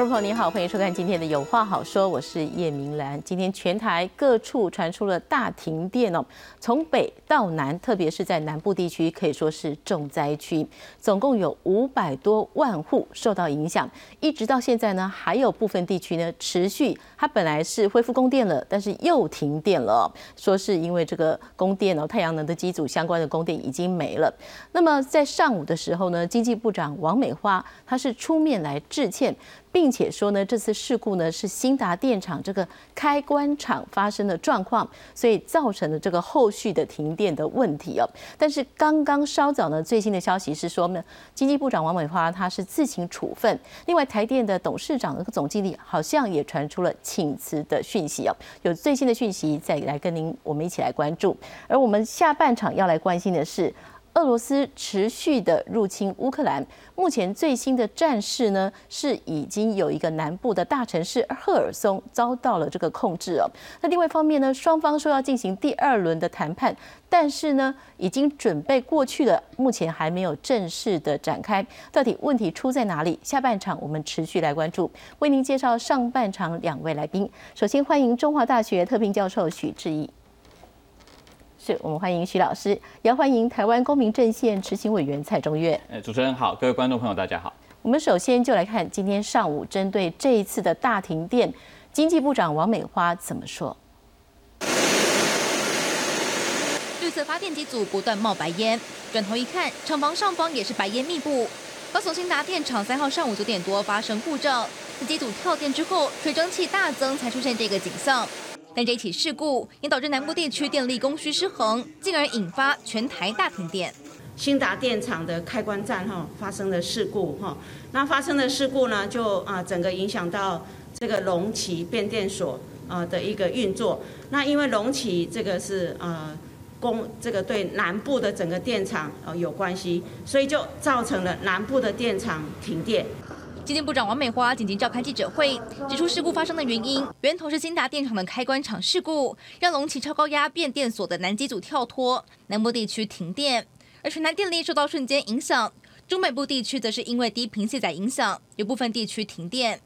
观众朋友您好，欢迎收看今天的有话好说，我是叶明兰。今天全台各处传出了大停电哦，从北到南，特别是在南部地区，可以说是重灾区，总共有五百多万户受到影响。一直到现在呢，还有部分地区呢持续，它本来是恢复供电了，但是又停电了，说是因为这个供电哦，太阳能的机组相关的供电已经没了。那么在上午的时候呢，经济部长王美花她是出面来致歉。并且说呢，这次事故呢是新达电厂这个开关厂发生的状况，所以造成了这个后续的停电的问题哦。但是刚刚稍早呢，最新的消息是说呢，经济部长王美花她是自行处分，另外台电的董事长和总经理好像也传出了请辞的讯息哦。有最新的讯息再来跟您我们一起来关注，而我们下半场要来关心的是。俄罗斯持续的入侵乌克兰，目前最新的战事呢，是已经有一个南部的大城市赫尔松遭到了这个控制哦。那另外一方面呢，双方说要进行第二轮的谈判，但是呢，已经准备过去了，目前还没有正式的展开。到底问题出在哪里？下半场我们持续来关注，为您介绍上半场两位来宾。首先欢迎中华大学特聘教授许志毅。是我们欢迎徐老师，也欢迎台湾公民阵线执行委员蔡中岳。哎，主持人好，各位观众朋友大家好。我们首先就来看今天上午针对这一次的大停电，经济部长王美花怎么说？绿色发电机组不断冒白烟，转头一看，厂房上方也是白烟密布。高雄新达电厂三号上午九点多发生故障，在机组跳电之后，水蒸气大增，才出现这个景象。但这起事故也导致南部地区电力供需失衡，进而引发全台大停电。新达电厂的开关站哈发生了事故哈，那发生的事故呢，就啊整个影响到这个龙旗变电所啊的一个运作。那因为龙旗这个是呃供这个对南部的整个电厂呃有关系，所以就造成了南部的电厂停电。经济部长王美花紧急召开记者会，指出事故发生的原因，源头是新达电厂的开关厂事故，让龙旗超高压变电所的南机组跳脱，南部地区停电，而全台电力受到瞬间影响。中北部地区则是因为低频卸载影响，有部分地区停电。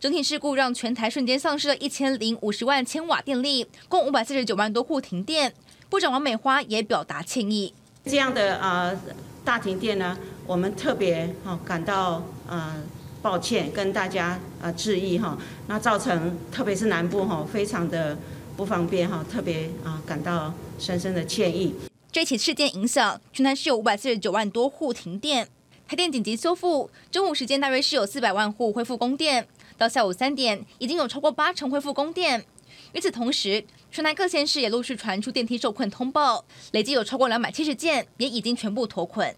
整体事故让全台瞬间丧失了一千零五十万千瓦电力，共五百四十九万多户停电。部长王美花也表达歉意。这样的呃大停电呢，我们特别哈感到呃。抱歉，跟大家呃致意哈，那造成特别是南部哈非常的不方便哈，特别啊感到深深的歉意。这起事件影响，全台是有五百四十九万多户停电，台电紧急修复，中午时间大约是有四百万户恢复供电，到下午三点已经有超过八成恢复供电。与此同时，全台各县市也陆续传出电梯受困通报，累计有超过两百七十件，也已经全部脱困。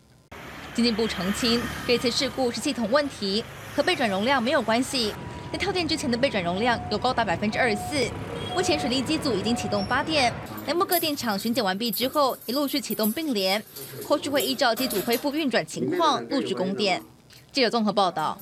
经济部澄清，这次事故是系统问题。和备转容量没有关系。在跳电之前的备转容量有高达百分之二十四。目前水利机组已经启动发电，南部各电厂巡检完毕之后，已陆续启动并联，后续会依照机组恢复运转情况陆续供电。记者综合报道。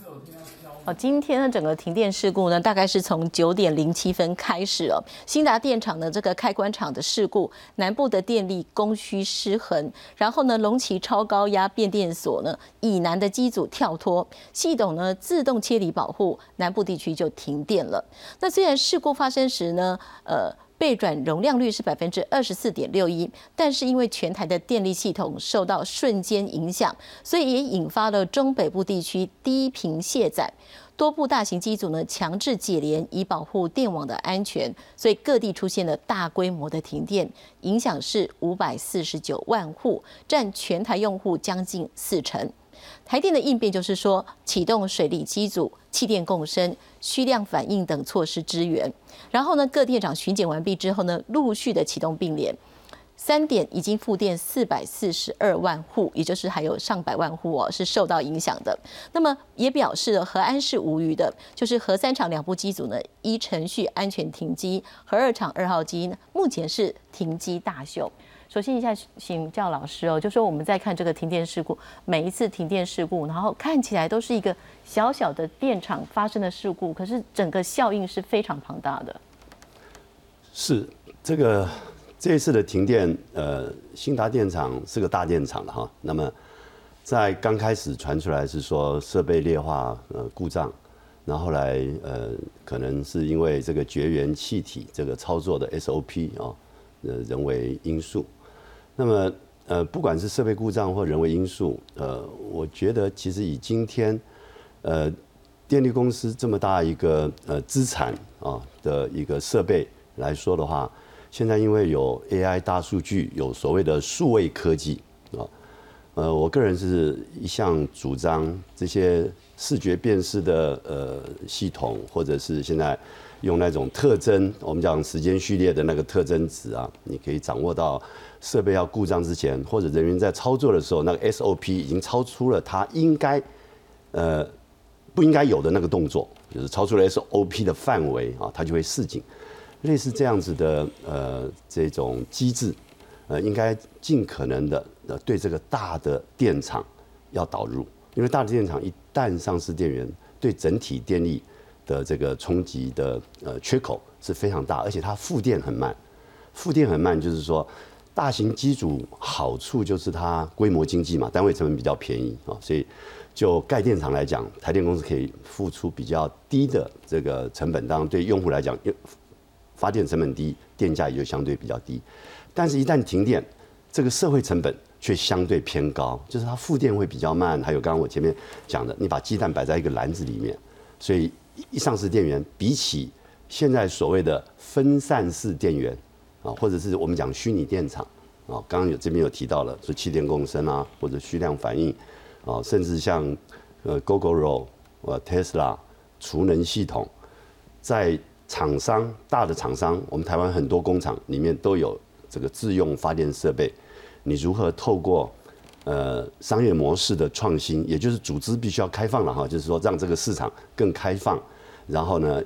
哦，今天的整个停电事故呢，大概是从九点零七分开始哦。新达电厂的这个开关厂的事故，南部的电力供需失衡，然后呢，龙旗超高压变电所呢以南的机组跳脱，系统呢自动切离保护，南部地区就停电了。那虽然事故发生时呢，呃。备转容量率是百分之二十四点六一，但是因为全台的电力系统受到瞬间影响，所以也引发了中北部地区低频卸载，多部大型机组呢强制解联以保护电网的安全，所以各地出现了大规模的停电，影响是五百四十九万户，占全台用户将近四成。台电的应变就是说，启动水利机组、气电共生、需量反应等措施支援。然后呢，各电厂巡检完毕之后呢，陆续的启动并联。三点已经复电四百四十二万户，也就是还有上百万户哦是受到影响的。那么也表示了和安是无虞的，就是核三厂两部机组呢依程序安全停机，核二厂二号机目前是停机大修。首先一下，请教老师哦，就说我们在看这个停电事故，每一次停电事故，然后看起来都是一个小小的电厂发生的事故，可是整个效应是非常庞大的。是这个这一次的停电，呃，新达电厂是个大电厂的哈。那么在刚开始传出来是说设备劣化呃故障，然后来呃，可能是因为这个绝缘气体这个操作的 SOP 啊，呃，人为因素。那么呃，不管是设备故障或人为因素，呃，我觉得其实以今天呃电力公司这么大一个呃资产啊的一个设备来说的话，现在因为有 AI 大数据，有所谓的数位科技啊，呃，我个人是一向主张这些视觉辨识的呃系统，或者是现在用那种特征，我们讲时间序列的那个特征值啊，你可以掌握到设备要故障之前，或者人员在操作的时候，那个 SOP 已经超出了它应该呃不应该有的那个动作，就是超出了 SOP 的范围啊，它就会示警。类似这样子的呃这种机制，呃，应该尽可能的呃对这个大的电厂要导入，因为大的电厂一旦丧失电源，对整体电力的这个冲击的呃缺口是非常大，而且它复电很慢，复电很慢就是说，大型机组好处就是它规模经济嘛，单位成本比较便宜啊，所以就盖电厂来讲，台电公司可以付出比较低的这个成本，当然对用户来讲，发电成本低，电价也就相对比较低，但是，一旦停电，这个社会成本却相对偏高，就是它复电会比较慢。还有刚刚我前面讲的，你把鸡蛋摆在一个篮子里面，所以一上市电源，比起现在所谓的分散式电源啊，或者是我们讲虚拟电厂啊，刚刚有这边有提到了，说气电共生啊，或者虚量反应啊，甚至像呃 Gogoro、呃 Tesla 储能系统，在厂商大的厂商，我们台湾很多工厂里面都有这个自用发电设备。你如何透过呃商业模式的创新，也就是组织必须要开放了哈，就是说让这个市场更开放，然后呢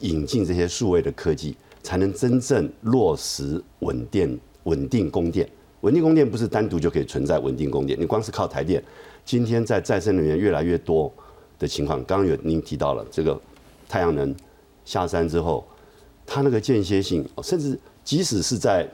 引进这些数位的科技，才能真正落实稳电稳定供电。稳定供电不是单独就可以存在稳定供电，你光是靠台电，今天在再生能源越来越多的情况，刚刚有您提到了这个太阳能。下山之后，它那个间歇性，甚至即使是在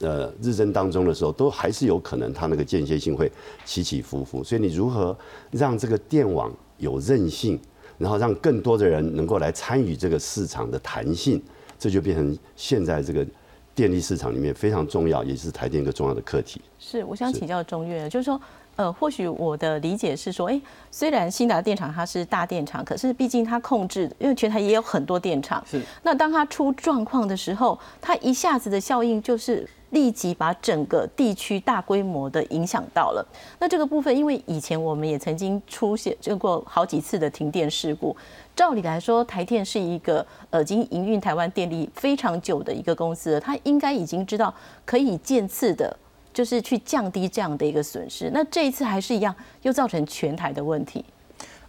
呃日增当中的时候，都还是有可能它那个间歇性会起起伏伏。所以你如何让这个电网有韧性，然后让更多的人能够来参与这个市场的弹性，这就变成现在这个电力市场里面非常重要，也是台电一个重要的课题。是，我想请教中岳，就是说。呃，或许我的理解是说，哎，虽然新达电厂它是大电厂，可是毕竟它控制，因为全台也有很多电厂，是。那当它出状况的时候，它一下子的效应就是立即把整个地区大规模的影响到了。那这个部分，因为以前我们也曾经出现过好几次的停电事故，照理来说，台电是一个呃，已经营运台湾电力非常久的一个公司了，它应该已经知道可以渐次的。就是去降低这样的一个损失，那这一次还是一样，又造成全台的问题。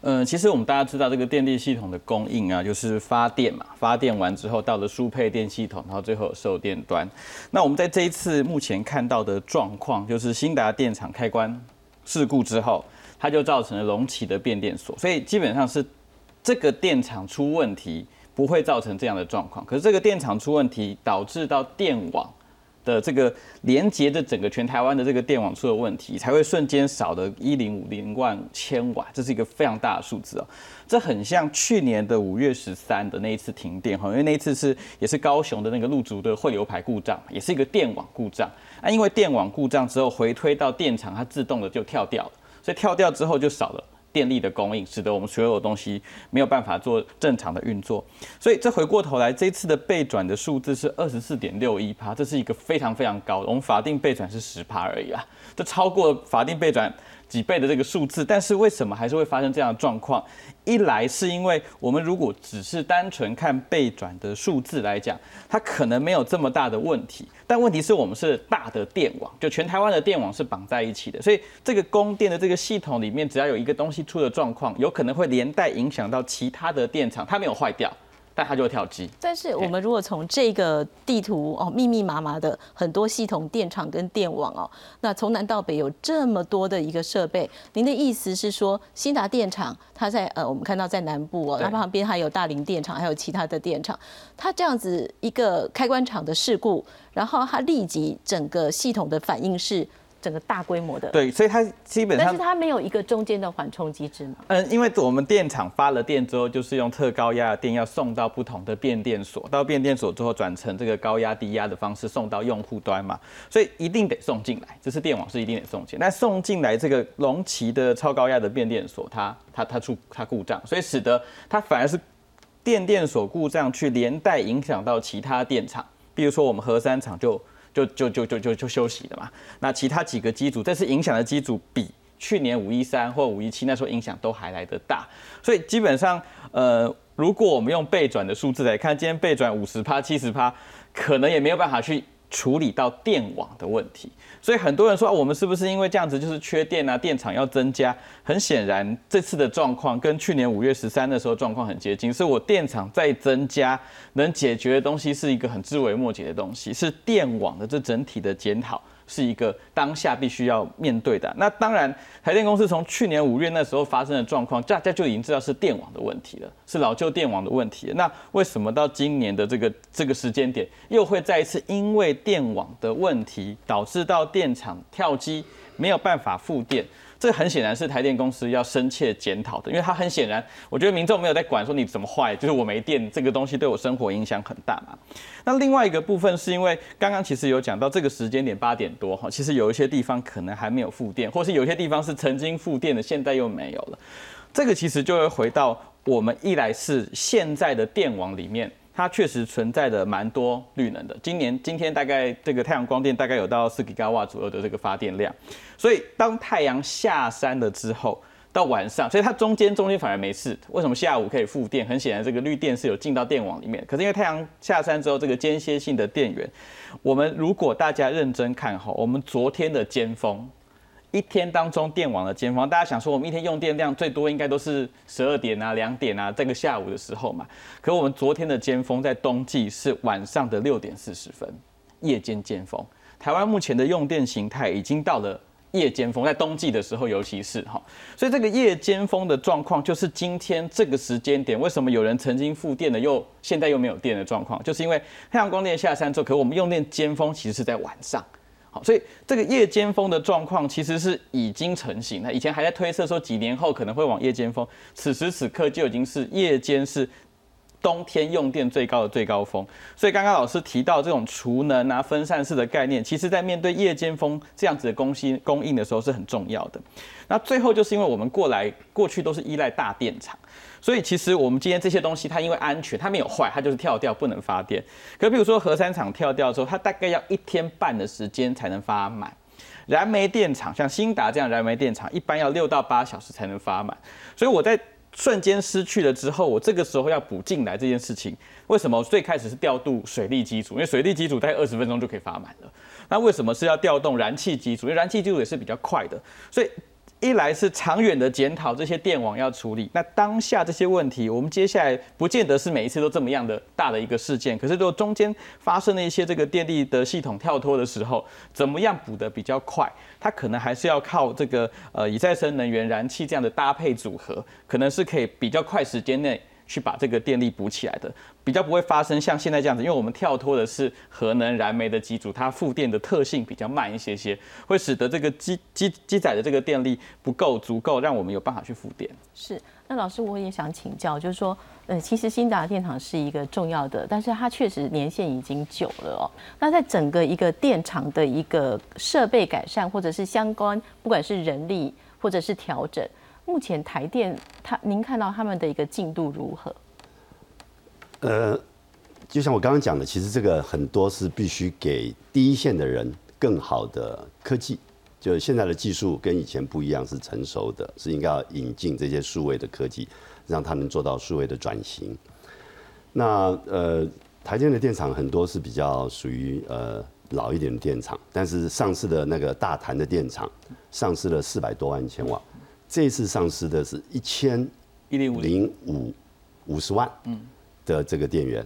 嗯，其实我们大家知道，这个电力系统的供应啊，就是发电嘛，发电完之后到了输配电系统，然后最后售电端。那我们在这一次目前看到的状况，就是新达电厂开关事故之后，它就造成了隆起的变电所，所以基本上是这个电厂出问题，不会造成这样的状况。可是这个电厂出问题，导致到电网。的这个连接的整个全台湾的这个电网出了问题，才会瞬间少了一零五零万千瓦，这是一个非常大的数字哦。这很像去年的五月十三的那一次停电哈，因为那一次是也是高雄的那个路竹的汇流排故障，也是一个电网故障啊。因为电网故障之后回推到电厂，它自动的就跳掉了，所以跳掉之后就少了。电力的供应，使得我们所有东西没有办法做正常的运作，所以这回过头来，这次的备转的数字是二十四点六一趴，这是一个非常非常高的，我们法定备转是十趴而已啊，这超过法定备转。几倍的这个数字，但是为什么还是会发生这样的状况？一来是因为我们如果只是单纯看被转的数字来讲，它可能没有这么大的问题。但问题是我们是大的电网，就全台湾的电网是绑在一起的，所以这个供电的这个系统里面，只要有一个东西出了状况，有可能会连带影响到其他的电厂，它没有坏掉。但它就会跳机。但是我们如果从这个地图哦，密密麻麻的很多系统、电厂跟电网哦，那从南到北有这么多的一个设备，您的意思是说，新达电厂它在呃，我们看到在南部哦，那旁边还有大林电厂，还有其他的电厂，它这样子一个开关厂的事故，然后它立即整个系统的反应是整个大规模的。对，所以它基本上但是，它没有一个中间的缓冲机制嘛？嗯，因为我们电厂发了电之后，就是用特高压的电要送到不同的变电所，到变电所之后转成这个高压低压的方式送到用户端嘛，所以一定得送进来，这是电网是一定得送进来。那送进来这个龙旗的超高压的变电所，它它它出它故障，所以使得它反而是电电所故障去连带影响到其他电厂，比如说我们核三厂就就就就就就就休息了嘛。那其他几个机组，这次影响的机组比去年五一三或五一七那时候影响都还来得大，所以基本上，呃，如果我们用背转的数字来看，今天背转五十趴、七十趴，可能也没有办法去处理到电网的问题。所以很多人说、我们是不是因为这样子就是缺电啊，电厂要增加？很显然，这次的状况跟去年五月十三的时候状况很接近，是我电厂在增加能解决的东西是一个很枝微末节的东西，是电网的这整体的检讨。是一个当下必须要面对的。那当然，台电公司从去年五月那时候发生的状况，大家就已经知道是电网的问题了，是老旧电网的问题。那为什么到今年的这个这个时间点，又会再一次因为电网的问题，导致到电厂跳机没有办法复电？这很显然是台电公司要深切检讨的，因为它很显然，我觉得民众没有在管说你怎么坏，就是我没电这个东西对我生活影响很大嘛。那另外一个部分是因为刚刚其实有讲到这个时间点八点多哈，其实有一些地方可能还没有复电，或是有些地方是曾经复电的，现在又没有了。这个其实就会回到我们一来是现在的电网里面。它确实存在的蛮多绿能的。今年今天大概这个太阳光电大概有到四吉瓦左右的这个发电量，所以当太阳下山了之后，到晚上，所以它中间中间反而没事。为什么下午可以复电？很显然这个绿电是有进到电网里面，可是因为太阳下山之后，这个间歇性的电源，我们如果大家认真看好，我们昨天的尖峰。一天当中电网的尖峰，大家想说我们一天用电量最多应该都是十二点啊、两点啊这个下午的时候嘛。可我们昨天的尖峰在冬季是晚上的六点四十分，夜间尖峰。台湾目前的用电形态已经到了夜间峰，在冬季的时候尤其是哈，所以这个夜间峰的状况就是今天这个时间点，为什么有人曾经复电的又现在又没有电的状况，就是因为太阳光电下山之后，可我们用电尖峰其实是在晚上。好，所以这个夜间峰的状况其实是已经成型了。以前还在推测说几年后可能会往夜间峰，此时此刻就已经是夜间是冬天用电最高的最高峰。所以刚刚老师提到这种储能啊、分散式的概念，其实在面对夜间峰这样子的供需供应的时候是很重要的。那最后就是因为我们过来过去都是依赖大电厂。所以其实我们今天这些东西，它因为安全，它没有坏，它就是跳掉不能发电。可比如说核三厂跳掉之后，它大概要一天半的时间才能发满。燃煤电厂像新达这样燃煤电厂，一般要六到八小时才能发满。所以我在瞬间失去了之后，我这个时候要补进来这件事情，为什么最开始是调度水力机组？因为水力机组大概二十分钟就可以发满了。那为什么是要调动燃气机组？因为燃气机组也是比较快的，所以。一来是长远的检讨这些电网要处理，那当下这些问题，我们接下来不见得是每一次都这么样的大的一个事件，可是如果中间发生了一些这个电力的系统跳脱的时候，怎么样补得比较快？它可能还是要靠这个呃以再生能源、燃气这样的搭配组合，可能是可以比较快时间内去把这个电力补起来的。比较不会发生像现在这样子，因为我们跳脱的是核能燃煤的机组，它复电的特性比较慢一些些，会使得这个机机机载的这个电力不够足够，让我们有办法去复电。是，那老师我也想请教，就是说，呃，其实新达电厂是一个重要的，但是它确实年限已经久了哦。那在整个一个电厂的一个设备改善，或者是相关，不管是人力或者是调整，目前台电它，您看到他们的一个进度如何？呃，就像我刚刚讲的，其实这个很多是必须给第一线的人更好的科技，就是现在的技术跟以前不一样，是成熟的，是应该要引进这些数位的科技，让他能做到数位的转型。那呃，台电的电厂很多是比较属于呃老一点的电厂，但是上市的那个大潭的电厂上市了四百多万千瓦，这次上市的是一千一零五。零五五十万，嗯。的这个电源，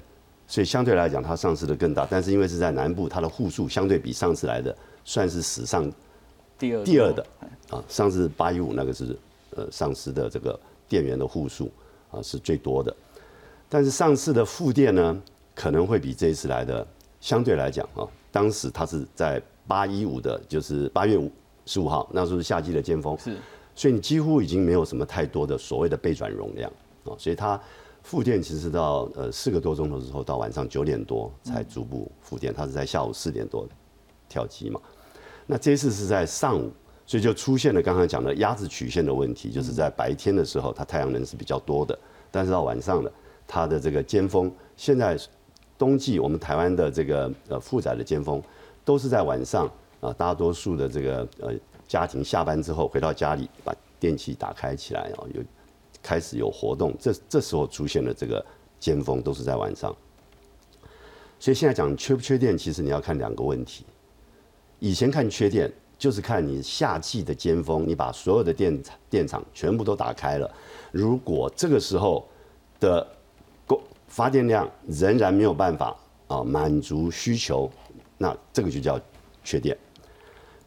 所以相对来讲，它上市的更大，但是因为是在南部，它的户数相对比上次来的算是史上第二第二的啊。上次八一五那个是呃上市的这个电源的户数啊是最多的，但是上次的副电呢可能会比这一次来的相对来讲啊，当时它是在八一五的，就是八月五十五号，那时候是夏季的尖峰，是，所以你几乎已经没有什么太多的所谓的备转容量哦，所以它复电其实到呃四个多钟头之后，到晚上九点多才逐步复电，它是在下午四点多跳机嘛。那这次是在上午，所以就出现了刚刚讲的鸭子曲线的问题，就是在白天的时候它太阳能是比较多的，但是到晚上了，它的这个尖峰，现在冬季我们台湾的这个呃负载的尖峰都是在晚上啊，大多数的这个呃家庭下班之后回到家里，把电器打开起来啊，有开始有活动，这这时候出现了这个尖峰，都是在晚上。所以现在讲缺不缺电，其实你要看两个问题。以前看缺电，就是看你夏季的尖峰，你把所有的电电厂全部都打开了，如果这个时候的供发电量仍然没有办法啊满足需求，那这个就叫缺电。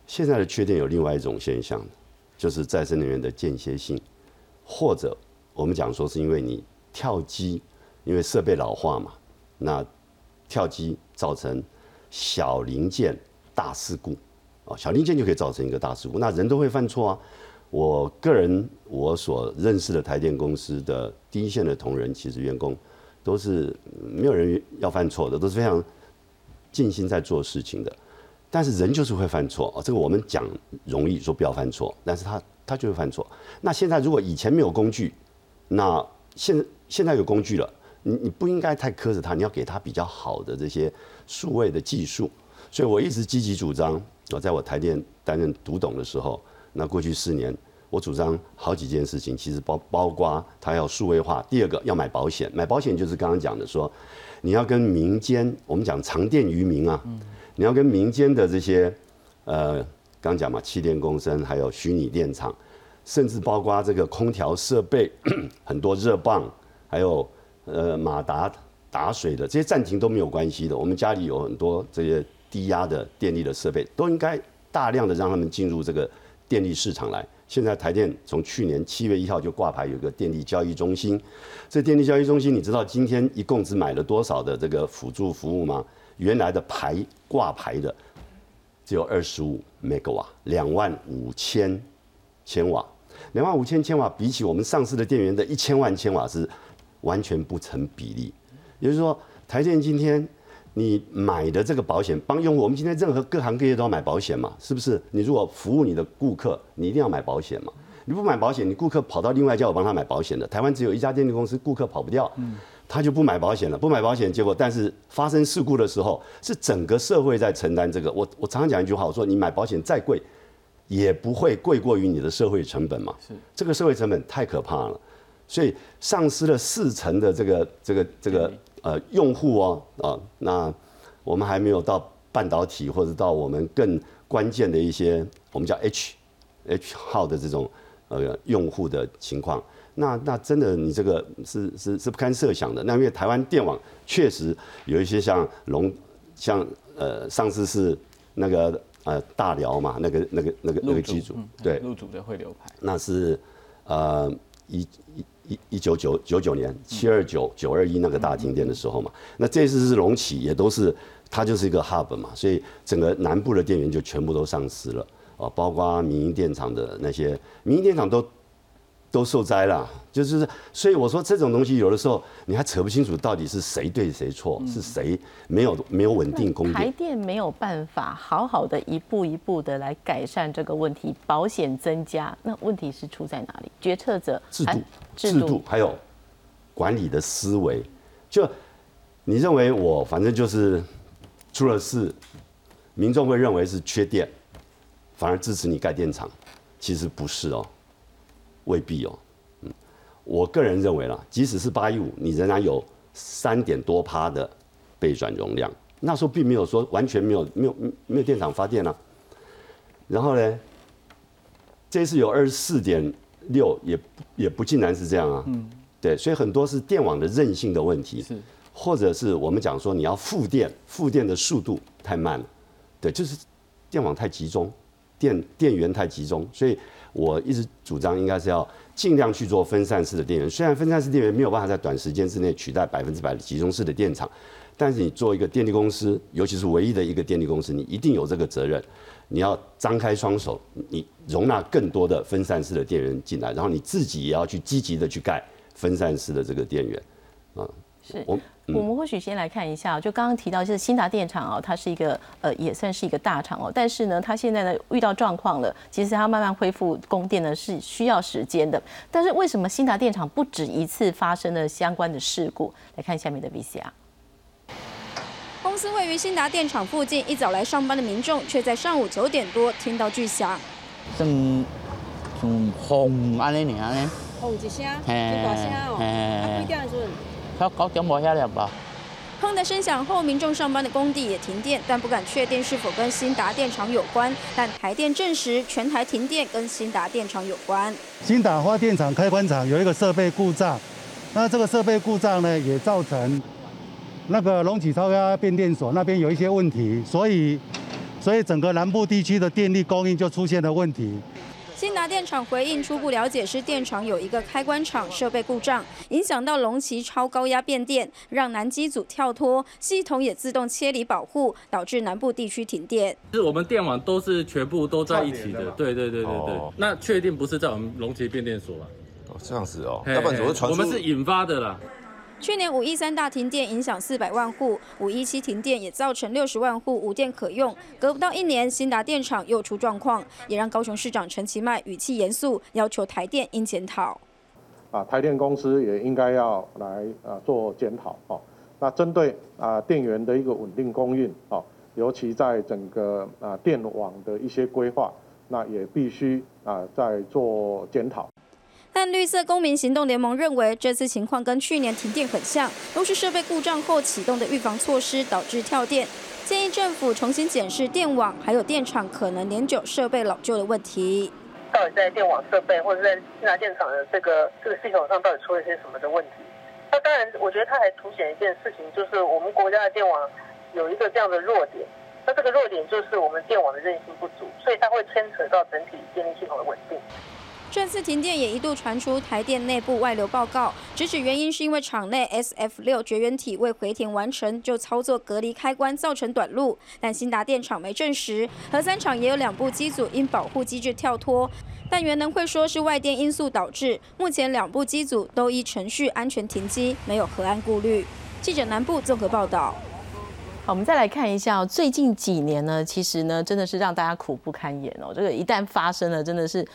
现在的缺电有另外一种现象，就是再生能源的间歇性，或者我们讲说是因为你跳机，因为设备老化嘛，那跳机造成小零件大事故，啊，小零件就可以造成一个大事故，那人都会犯错啊。我个人我所认识的台电公司的第一线的同仁，其实员工都是没有人要犯错的，都是非常尽心在做事情的。但是人就是会犯错哦，这个我们讲容易说不要犯错，但是他他就会犯错。那现在如果以前没有工具，那现现在有工具了，你你不应该太苛责他，你要给他比较好的这些数位的技术。所以我一直积极主张，我在我台电担任读懂的时候，那过去四年我主张好几件事情，其实包包括他要数位化，第二个要买保险，买保险就是刚刚讲的说，你要跟民间，我们讲长电于民啊。你要跟民间的这些，呃，刚讲嘛，气电共生，还有虚拟电厂，甚至包括这个空调设备，很多热泵，还有呃马达打水的这些暂停都没有关系的。我们家里有很多这些低压的电力的设备，都应该大量的让他们进入这个电力市场来。现在台电从去年七月一号就挂牌有个电力交易中心，这电力交易中心，你知道今天一共只买了多少的这个辅助服务吗？原来的牌挂牌的只有二十五 meg 瓦，两万五千千瓦，两万五千千瓦比起我们上市的电源的一千万千瓦是完全不成比例。也就是说，台电今天你买的这个保险帮用户，我们今天任何各行各业都要买保险嘛，是不是？你如果服务你的顾客，你一定要买保险嘛。你不买保险，你顾客跑到另外一家我帮他买保险的，台湾只有一家电力公司，顾客跑不掉。他就不买保险了，不买保险，结果但是发生事故的时候，是整个社会在承担这个。我我常常讲一句话，我说你买保险再贵，也不会贵过于你的社会成本嘛。是这个社会成本太可怕了，所以丧失了四成的这个这个这个呃用户哦啊，那我们还没有到半导体或者到我们更关键的一些我们叫 H H 号的这种呃用户的情况。那那真的，你这个是是是不堪设想的。那因为台湾电网确实有一些像龙，像呃上次是那个呃大辽嘛，那个那个那个那个机组，对，入主的汇流牌，那是呃一一一一九九九九年七二九九二一那个大停电的时候嘛。那这次是龙起，也都是它就是一个 hub 嘛，所以整个南部的电源就全部都丧失了啊，包括民营电厂的那些民营电厂都。都受灾了，就是所以我说这种东西有的时候你还扯不清楚到底是谁对谁错，是谁没有没有稳定供电。台电没有办法好好的一步一步的来改善这个问题，保险增加，那问题是出在哪里？决策者制度制度还有管理的思维，就你认为我反正就是出了事，民众会认为是缺电，反而支持你盖电厂，其实不是哦。未必哦，嗯，我个人认为啦，即使是八一五，你仍然有三点多趴的备转容量，那时候并没有说完全没有没有没有电厂发电啊。然后呢，这次有二十四点六，也也不尽然是这样啊。嗯，对，所以很多是电网的韧性的问题，是，或者是我们讲说你要复电，复电的速度太慢了，对，就是电网太集中，电电源太集中，所以。我一直主张应该是要尽量去做分散式的电源，虽然分散式电源没有办法在短时间之内取代百分之百的集中式的电厂，但是你做一个电力公司，尤其是唯一的一个电力公司，你一定有这个责任，你要张开双手，你容纳更多的分散式的电源进来，然后你自己也要去积极的去盖分散式的这个电源，啊，是我。我们或许先来看一下，就刚刚提到，就是新达电厂哦，它是一个呃，也算是一个大厂哦，但是呢，它现在呢遇到状况了，其实它慢慢恢复供电呢是需要时间的。但是为什么新达电厂不止一次发生了相关的事故？来看下面的 VCR。公司位于新达电厂附近，一早来上班的民众却在上午九点多听到巨响。像像轰安尼尔呢？轰一声，很大声哦。啊，几点的时阵？他九点吧？砰的声响后，民众上班的工地也停电，但不敢确定是否跟新达电厂有关。但台电证实，全台停电跟新达电厂有关。新达发电厂开关厂有一个设备故障，那这个设备故障呢，也造成那个隆起超压变电所那边有一些问题，所以所以整个南部地区的电力供应就出现了问题。新达电厂回应，初步了解是电厂有一个开关厂设备故障，影响到龙旗超高压变电，让南机组跳脱，系统也自动切离保护，导致南部地区停电。是我们电网都是全部都在一起的，对对对对对。那确定不是在我们龙旗变电所啊？哦，这样子哦，要不然怎么传我们是引发的啦。去年五一三大停电影响四百万户，五一七停电也造成六十万户无电可用。隔不到一年，新达电厂又出状况，也让高雄市长陈其迈语气严肃，要求台电应检讨。啊，台电公司也应该要来啊做检讨哦。那针对啊电源的一个稳定供应哦，尤其在整个啊电网的一些规划，那也必须啊在做检讨。但绿色公民行动联盟认为，这次情况跟去年停电很像，都是设备故障后启动的预防措施导致跳电。建议政府重新检视电网还有电厂可能年久设备老旧的问题。到底在电网设备或者在新达电厂的这个这个系统上，到底出了些什么的问题？那当然，我觉得它还凸显一件事情，就是我们国家的电网有一个这样的弱点。那这个弱点就是我们电网的韧性不足，所以它会牵扯到整体电力系统的稳定。这次停电也一度传出台电内部外流报告，直指原因是因为厂内 SF 六绝缘体未回填完成就操作隔离开关造成短路，但新达电厂没证实。核三厂也有两部机组因保护机制跳脱，但原能会说是外电因素导致。目前两部机组都依程序安全停机，没有核安顾虑。记者南部综合报道。好，我们再来看一下最近几年呢，其实呢真的是让大家苦不堪言哦。这个一旦发生了，真的是。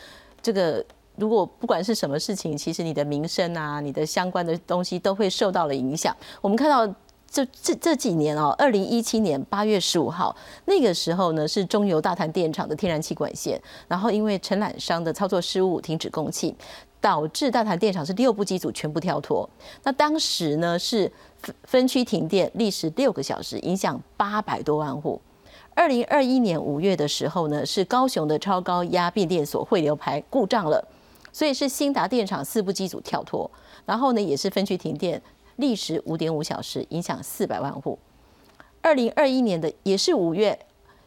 这个如果不管是什么事情，其实你的名声啊，你的相关的东西都会受到了影响。我们看到这这这几年哦，二零一七年八月十五号那个时候呢，是中油大潭电厂的天然气管线，然后因为承揽商的操作失误停止供气，导致大潭电厂是六部机组全部跳脱。那当时呢是分分区停电，历时六个小时，影响八百多万户。二零二一年五月的时候呢，是高雄的超高压变电所汇流排故障了，所以是新达电厂四部机组跳脱，然后呢也是分区停电，历时五点五小时，影响四百万户。二零二一年的也是五月，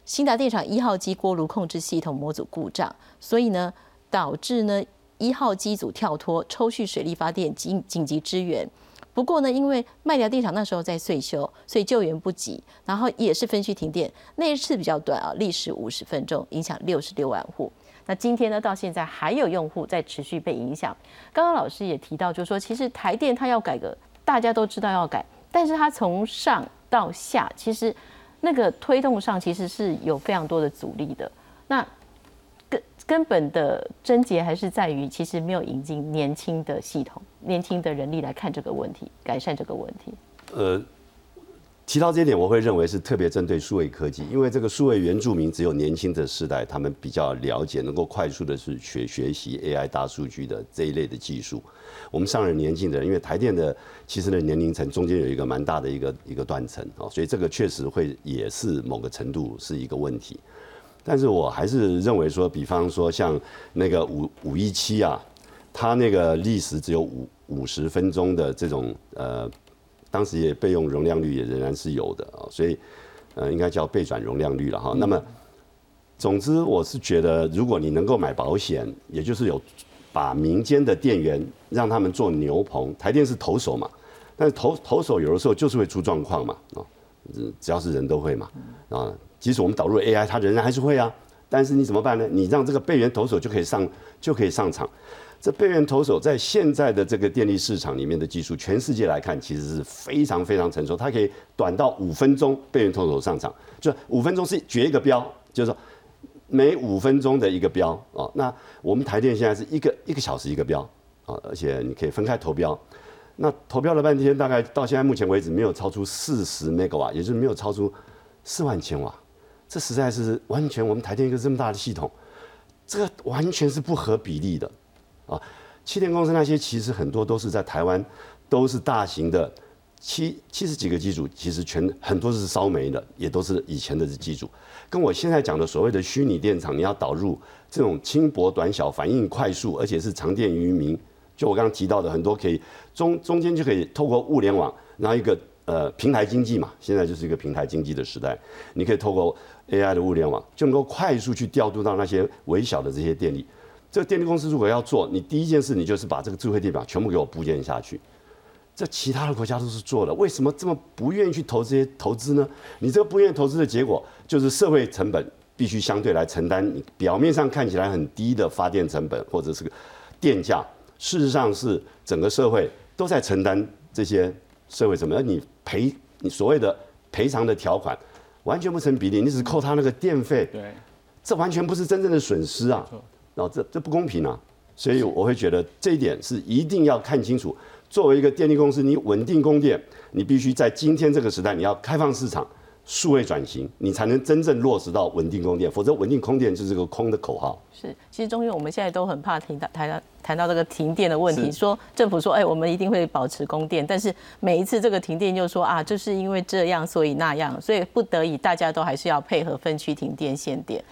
新达电厂一号机锅炉控制系统模组故障，所以呢导致呢一号机组跳脱，抽蓄水力发电紧紧急支援。不过呢，因为卖掉电厂那时候在岁修，所以救援不及，然后也是分区停电。那一次比较短啊，历时五十分钟，影响六十六万户。那今天呢，到现在还有用户在持续被影响。刚刚老师也提到，就是说，其实台电它要改革，大家都知道要改，但是它从上到下，其实那个推动上其实是有非常多的阻力的。那根根本的症结还是在于，其实没有引进年轻的系统、年轻的人力来看这个问题，改善这个问题。呃，提到这一点，我会认为是特别针对数位科技，因为这个数位原住民只有年轻的世代，他们比较了解，能够快速的是学学习 AI 大数据的这一类的技术。我们上了年纪的人，因为台电的其实的年龄层中间有一个蛮大的一个一个断层哦，所以这个确实会也是某个程度是一个问题。但是我还是认为说，比方说像那个五五一七啊，它那个历史只有五五十分钟的这种呃，当时也备用容量率也仍然是有的啊，所以呃应该叫备转容量率了哈。那么总之我是觉得，如果你能够买保险，也就是有把民间的电源让他们做牛棚，台电是投手嘛，但是投投手有的时候就是会出状况嘛，啊，只要是人都会嘛，啊，即使我们导入 AI，它仍然还是会啊。但是你怎么办呢？你让这个备援投手就可以上就可以上场。这备援投手在现在的这个电力市场里面的技术，全世界来看其实是非常非常成熟。它可以短到五分钟备援投手上场，就五分钟是决一个标，就是说每五分钟的一个标啊。那我们台电现在是一个一个小时一个标啊，而且你可以分开投标。那投标了半天，大概到现在目前为止没有超出四十 mega 瓦，也就是没有超出四万千瓦。这实在是完全我们台电一个这么大的系统，这个完全是不合比例的。啊，气电公司那些其实很多都是在台湾，都是大型的七七十几个机组，其实全很多是烧煤的，也都是以前的机组。跟我现在讲的所谓的虚拟电厂，你要导入这种轻薄短小、反应快速，而且是长电于民，就我刚刚提到的很多可以中中间就可以透过物联网，然后一个呃平台经济嘛，现在就是一个平台经济的时代，你可以透过 AI 的物联网，就能够快速去调度到那些微小的这些电力。这个电力公司如果要做，你第一件事你就是把这个智慧电表全部给我部件下去。这其他的国家都是做的，为什么这么不愿意去投这些投资呢？你这个不愿意投资的结果，就是社会成本必须相对来承担。你表面上看起来很低的发电成本或者是个电价，事实上是整个社会都在承担这些社会成本。而你赔你所谓的赔偿的条款完全不成比例，你只扣他那个电费，对，这完全不是真正的损失啊。然后这这不公平啊，所以我会觉得这一点是一定要看清楚。作为一个电力公司，你稳定供电，你必须在今天这个时代，你要开放市场、数位转型，你才能真正落实到稳定供电。否则，稳定供电就是个空的口号。是，其实中间我们现在都很怕听到谈到谈到这个停电的问题，说政府说，哎，我们一定会保持供电，但是每一次这个停电就说啊，就是因为这样，所以那样，所以不得已大家都还是要配合分区停电限电。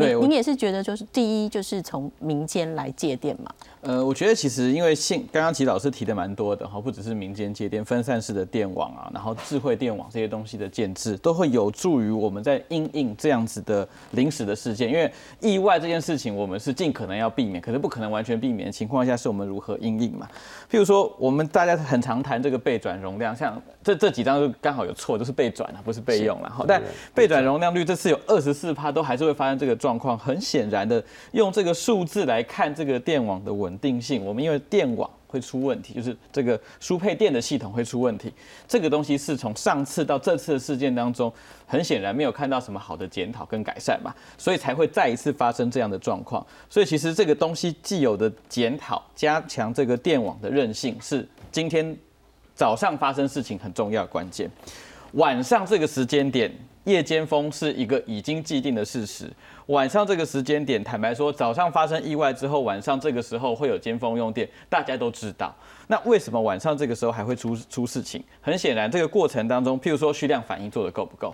对，您也是觉得就是第一就是从民间来借电嘛？呃，我觉得其实因为现刚刚齐老师提的蛮多的哈，不只是民间接电、分散式的电网啊，然后智慧电网这些东西的建制，都会有助于我们在应应这样子的临时的事件。因为意外这件事情，我们是尽可能要避免，可是不可能完全避免的情况下，是我们如何应应嘛？譬如说，我们大家很常谈这个备转容量，像这这几张就刚好有错，都是备转啊，不是备用了。好，但备转容量率这次有二十四帕，都还是会发生这个状况。很显然的，用这个数字来看这个电网的稳。稳定性，我们因为电网会出问题，就是这个输配电的系统会出问题。这个东西是从上次到这次的事件当中，很显然没有看到什么好的检讨跟改善嘛，所以才会再一次发生这样的状况。所以其实这个东西既有的检讨，加强这个电网的韧性，是今天早上发生事情很重要的关键。晚上这个时间点，夜间风是一个已经既定的事实。晚上这个时间点，坦白说，早上发生意外之后，晚上这个时候会有尖峰用电，大家都知道。那为什么晚上这个时候还会出出事情？很显然，这个过程当中，譬如说虚量反应做的够不够？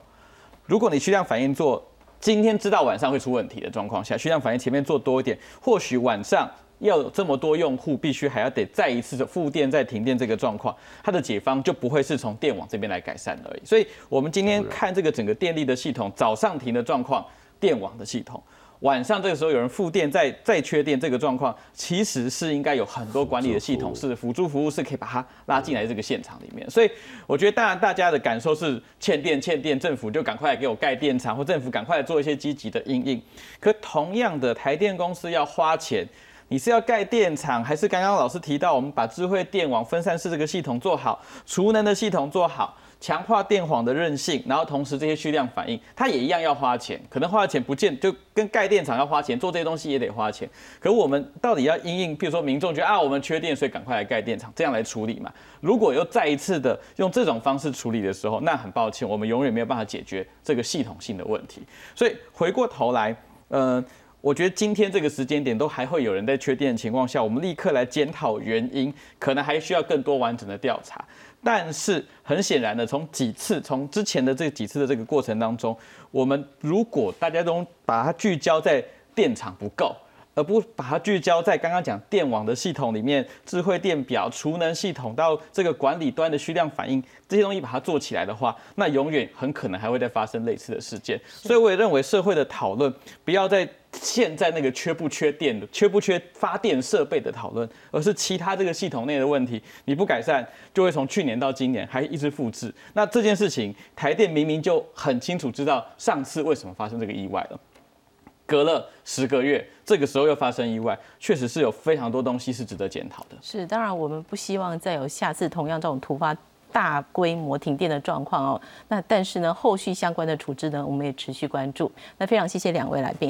如果你虚量反应做，今天知道晚上会出问题的状况下，虚量反应前面做多一点，或许晚上要有这么多用户，必须还要得再一次的复电再停电这个状况，它的解方就不会是从电网这边来改善而已。所以，我们今天看这个整个电力的系统，早上停的状况。电网的系统，晚上这个时候有人复电再再缺电，这个状况其实是应该有很多管理的系统，是辅助服务是可以把它拉进来这个现场里面。所以我觉得，当然大家的感受是欠电欠电，政府就赶快给我盖电厂，或政府赶快做一些积极的应应。可同样的，台电公司要花钱，你是要盖电厂，还是刚刚老师提到我们把智慧电网分散式这个系统做好，储能的系统做好？强化电网的韧性，然后同时这些蓄量反应，它也一样要花钱，可能花的钱不见就跟盖电厂要花钱，做这些东西也得花钱。可我们到底要因应，比如说民众觉得啊，我们缺电，所以赶快来盖电厂，这样来处理嘛？如果又再一次的用这种方式处理的时候，那很抱歉，我们永远没有办法解决这个系统性的问题。所以回过头来，嗯，我觉得今天这个时间点都还会有人在缺电的情况下，我们立刻来检讨原因，可能还需要更多完整的调查。但是很显然的，从几次从之前的这几次的这个过程当中，我们如果大家都把它聚焦在电厂不够，而不把它聚焦在刚刚讲电网的系统里面，智慧电表、储能系统到这个管理端的虚量反应这些东西把它做起来的话，那永远很可能还会再发生类似的事件。所以我也认为社会的讨论不要再。现在那个缺不缺电的、缺不缺发电设备的讨论，而是其他这个系统内的问题。你不改善，就会从去年到今年还一直复制。那这件事情，台电明明就很清楚知道上次为什么发生这个意外了，隔了十个月，这个时候又发生意外，确实是有非常多东西是值得检讨的。是，当然我们不希望再有下次同样这种突发。大规模停电的状况哦，那但是呢，后续相关的处置呢，我们也持续关注。那非常谢谢两位来宾。